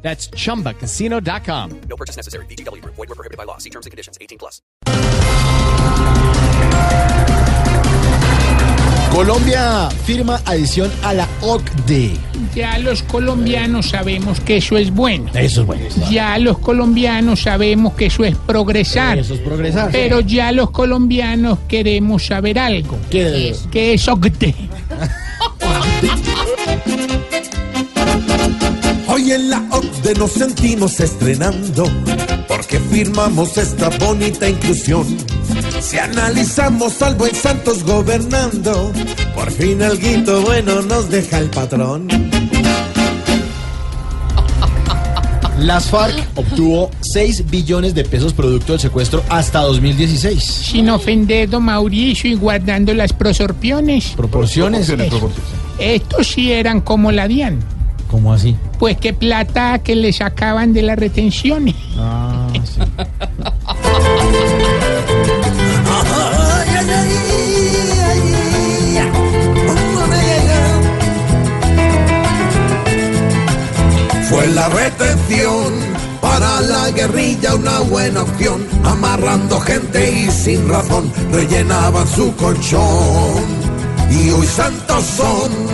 That's chumbacasino.com. No purchase necessary. VGW Group. Void were prohibited by law. See terms and conditions. 18 plus. Colombia firma adición a la OCDE. Ya los colombianos sabemos que eso es bueno. Eso es bueno. Ya los colombianos sabemos que eso es progresar. Eso es progresar. Pero ya los colombianos queremos saber algo. ¿Qué? Que es OCDE. Hoy en la OCDE nos sentimos estrenando porque firmamos esta bonita inclusión. Si analizamos al buen Santos gobernando, por fin alguito bueno nos deja el patrón. Las FARC obtuvo 6 billones de pesos producto del secuestro hasta 2016. Sin ofender, don Mauricio, y guardando las prosorpiones. Proporciones. Estos sí eran como la DIAN. ¿Cómo así? Pues qué plata que le sacaban de las retenciones. Ah, sí. Fue la retención para la guerrilla una buena opción, amarrando gente y sin razón rellenaban su colchón. Y hoy santos son.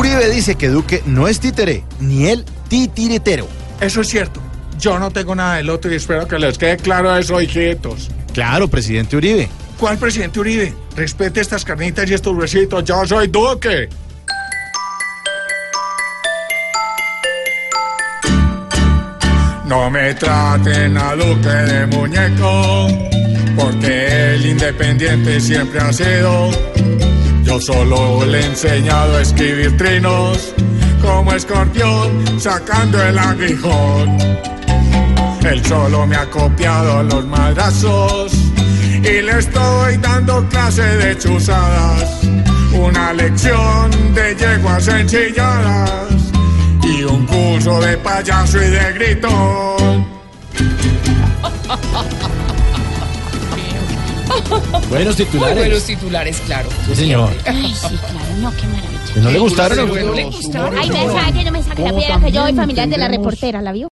Uribe dice que Duque no es títere, ni el titiritero. Eso es cierto. Yo no tengo nada del otro y espero que les quede claro eso, hijitos. Claro, presidente Uribe. ¿Cuál presidente Uribe? Respete estas carnitas y estos huesitos. Yo soy Duque. No me traten a Duque de muñeco, porque el independiente siempre ha sido. Yo solo le he enseñado a escribir trinos, como escorpión sacando el aguijón. Él solo me ha copiado los madrazos y le estoy dando clase de chuzadas. Una lección de yeguas enchilladas y un curso de payaso y de gritón. Buenos titulares. Buenos titulares, claro. Sí, señor. Ay, sí, claro, no, qué maravilla. ¿No le gustaron? ¿No le gustó? Ay, me saque, no me saque la piedra que yo soy familiar de la reportera, ¿la vio?